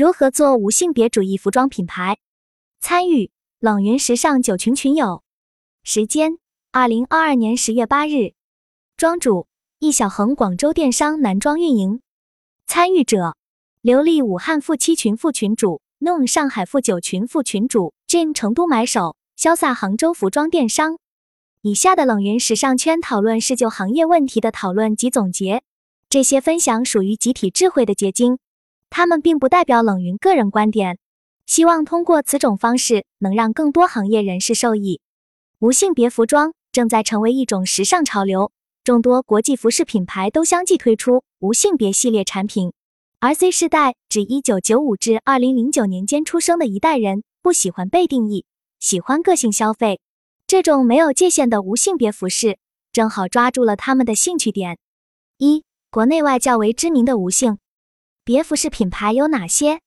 如何做无性别主义服装品牌？参与冷云时尚九群群友。时间：二零二二年十月八日。庄主：易小恒，广州电商男装运营。参与者：刘丽，武汉负七群副群主；Noon，上海负九群副群主，Jim 成都买手；潇洒，杭州服装电商。以下的冷云时尚圈讨论是就行业问题的讨论及总结，这些分享属于集体智慧的结晶，他们并不代表冷云个人观点。希望通过此种方式，能让更多行业人士受益。无性别服装正在成为一种时尚潮流。众多国际服饰品牌都相继推出无性别系列产品，而 Z 世代指1995至2009年间出生的一代人，不喜欢被定义，喜欢个性消费。这种没有界限的无性别服饰，正好抓住了他们的兴趣点。一、国内外较为知名的无性别服饰品牌有哪些？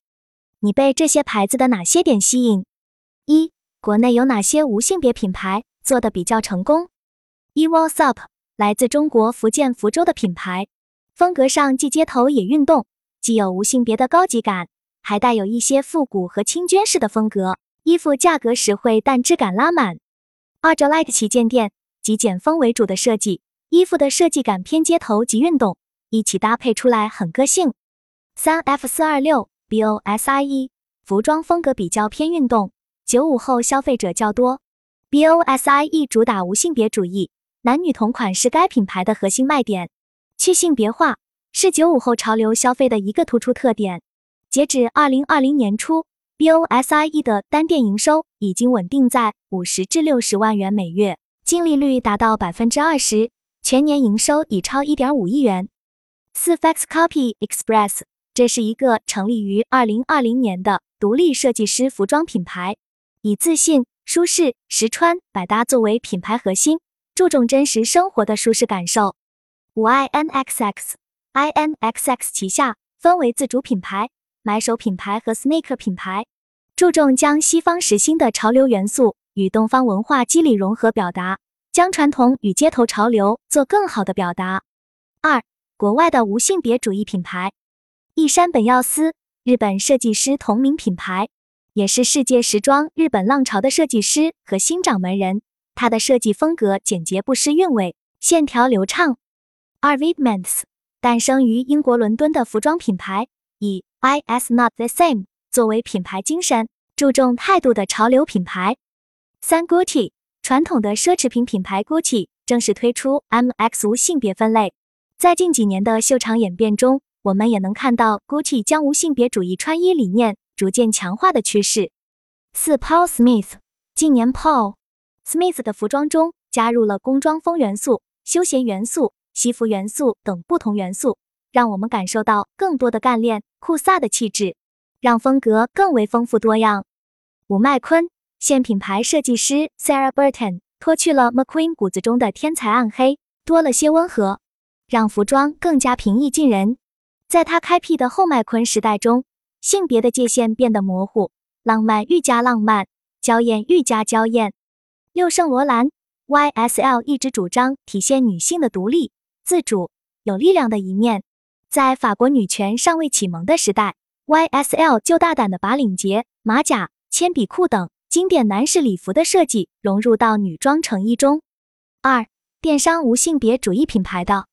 你被这些牌子的哪些点吸引？一、国内有哪些无性别品牌做的比较成功？一 What's Up。来自中国福建福州的品牌，风格上既街头也运动，既有无性别的高级感，还带有一些复古和清绢式的风格。衣服价格实惠，但质感拉满。二 Jolite 旗舰店，极简风为主的设计，衣服的设计感偏街头及运动，一起搭配出来很个性。三 F 四二六 BOSIE，服装风格比较偏运动，九五后消费者较多。BOSIE 主打无性别主义。男女同款是该品牌的核心卖点，去性别化是九五后潮流消费的一个突出特点。截止二零二零年初，BOSIE 的单店营收已经稳定在五十至六十万元每月，净利率达到百分之二十，全年营收已超一点五亿元。四 Fax Copy Express，这是一个成立于二零二零年的独立设计师服装品牌，以自信、舒适、实穿、百搭作为品牌核心。注重真实生活的舒适感受。五 INXX，INXX 旗下分为自主品牌、买手品牌和 sneaker 品牌，注重将西方时兴的潮流元素与东方文化肌理融合表达，将传统与街头潮流做更好的表达。二、国外的无性别主义品牌，一山本耀司，日本设计师同名品牌，也是世界时装日本浪潮的设计师和新掌门人。他的设计风格简洁不失韵味，线条流畅。二 Vivments 诞生于英国伦敦的服装品牌，以 I S Not the Same 作为品牌精神，注重态度的潮流品牌。三 Gucci 传统的奢侈品品牌 Gucci 正式推出 M X 无性别分类。在近几年的秀场演变中，我们也能看到 Gucci 将无性别主义穿衣理念逐渐强化的趋势。四 Paul Smith 近年 Paul Smith 的服装中加入了工装风元素、休闲元素、西服元素等不同元素，让我们感受到更多的干练酷飒的气质，让风格更为丰富多样。五麦昆现品牌设计师 Sarah Burton 脱去了 McQueen 骨子中的天才暗黑，多了些温和，让服装更加平易近人。在他开辟的后麦昆时代中，性别的界限变得模糊，浪漫愈加浪漫，娇艳愈加娇艳。六圣罗兰 YSL 一直主张体现女性的独立、自主、有力量的一面。在法国女权尚未启蒙的时代，YSL 就大胆地把领结、马甲、铅笔裤等经典男士礼服的设计融入到女装成衣中。二、电商无性别主义品牌的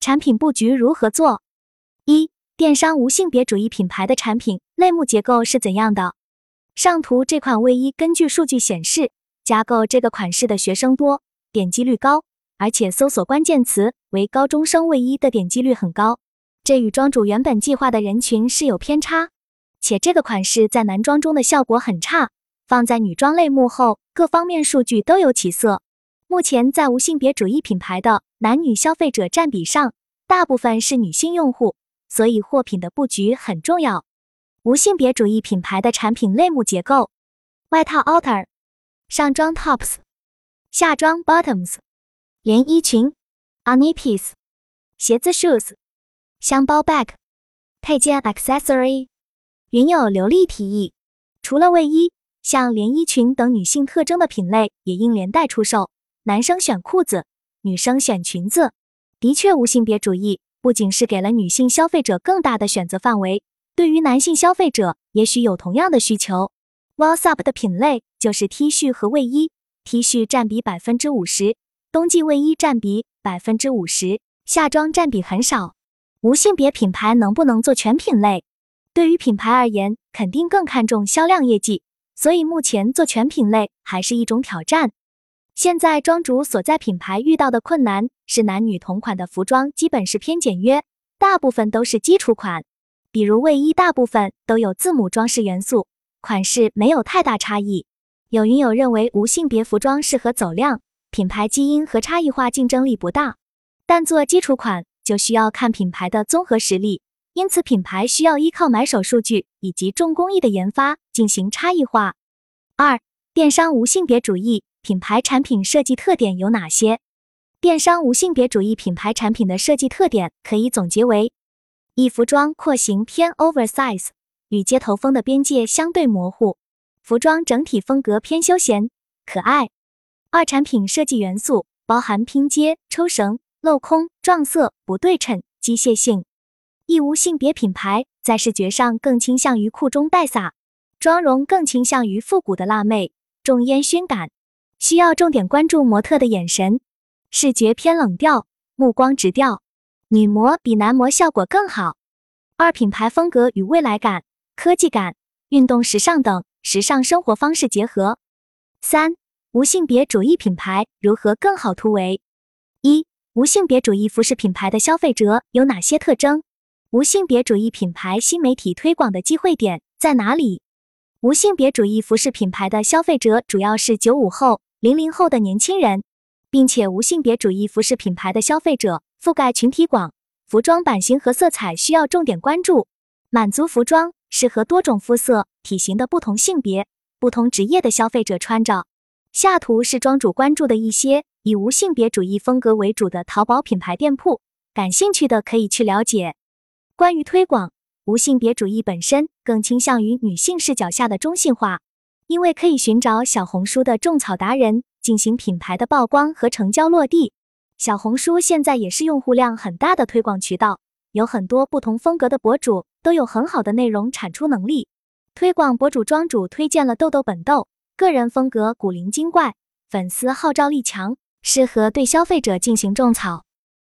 产品布局如何做？一、电商无性别主义品牌的产品类目结构是怎样的？上图这款卫衣，根据数据显示。加购这个款式的学生多，点击率高，而且搜索关键词为高中生卫衣的点击率很高，这与庄主原本计划的人群是有偏差。且这个款式在男装中的效果很差，放在女装类目后，各方面数据都有起色。目前在无性别主义品牌的男女消费者占比上，大部分是女性用户，所以货品的布局很重要。无性别主义品牌的产品类目结构：外套 outer。上装 tops，下装 bottoms，连衣裙 underneath piece，鞋子 shoes，箱包 bag，配件 accessory。云有流利提议，除了卫衣，像连衣裙等女性特征的品类也应连带出售。男生选裤子，女生选裙子。的确，无性别主义不仅是给了女性消费者更大的选择范围，对于男性消费者，也许有同样的需求。Wellsub 的品类就是 T 恤和卫衣，T 恤占比百分之五十，冬季卫衣占比百分之五十，夏装占比很少。无性别品牌能不能做全品类？对于品牌而言，肯定更看重销量业绩，所以目前做全品类还是一种挑战。现在庄主所在品牌遇到的困难是，男女同款的服装基本是偏简约，大部分都是基础款，比如卫衣，大部分都有字母装饰元素。款式没有太大差异。有云友认为无性别服装适合走量，品牌基因和差异化竞争力不大。但做基础款就需要看品牌的综合实力，因此品牌需要依靠买手数据以及重工艺的研发进行差异化。二、电商无性别主义品牌产品设计特点有哪些？电商无性别主义品牌产品的设计特点可以总结为：一、服装廓形偏 oversize。与街头风的边界相对模糊，服装整体风格偏休闲可爱。二产品设计元素包含拼接、抽绳、镂空、撞色、不对称、机械性。一无性别品牌在视觉上更倾向于酷中带飒，妆容更倾向于复古的辣妹，重烟熏感，需要重点关注模特的眼神，视觉偏冷调，目光直调，女模比男模效果更好。二品牌风格与未来感。科技感、运动时尚等时尚生活方式结合。三、无性别主义品牌如何更好突围？一、无性别主义服饰品牌的消费者有哪些特征？无性别主义品牌新媒体推广的机会点在哪里？无性别主义服饰品牌的消费者主要是九五后、零零后的年轻人，并且无性别主义服饰品牌的消费者覆盖群体广，服装版型和色彩需要重点关注，满足服装。适合多种肤色、体型的不同性别、不同职业的消费者穿着。下图是庄主关注的一些以无性别主义风格为主的淘宝品牌店铺，感兴趣的可以去了解。关于推广，无性别主义本身更倾向于女性视角下的中性化，因为可以寻找小红书的种草达人进行品牌的曝光和成交落地。小红书现在也是用户量很大的推广渠道。有很多不同风格的博主都有很好的内容产出能力。推广博主庄主推荐了豆豆本豆，个人风格古灵精怪，粉丝号召力强，适合对消费者进行种草。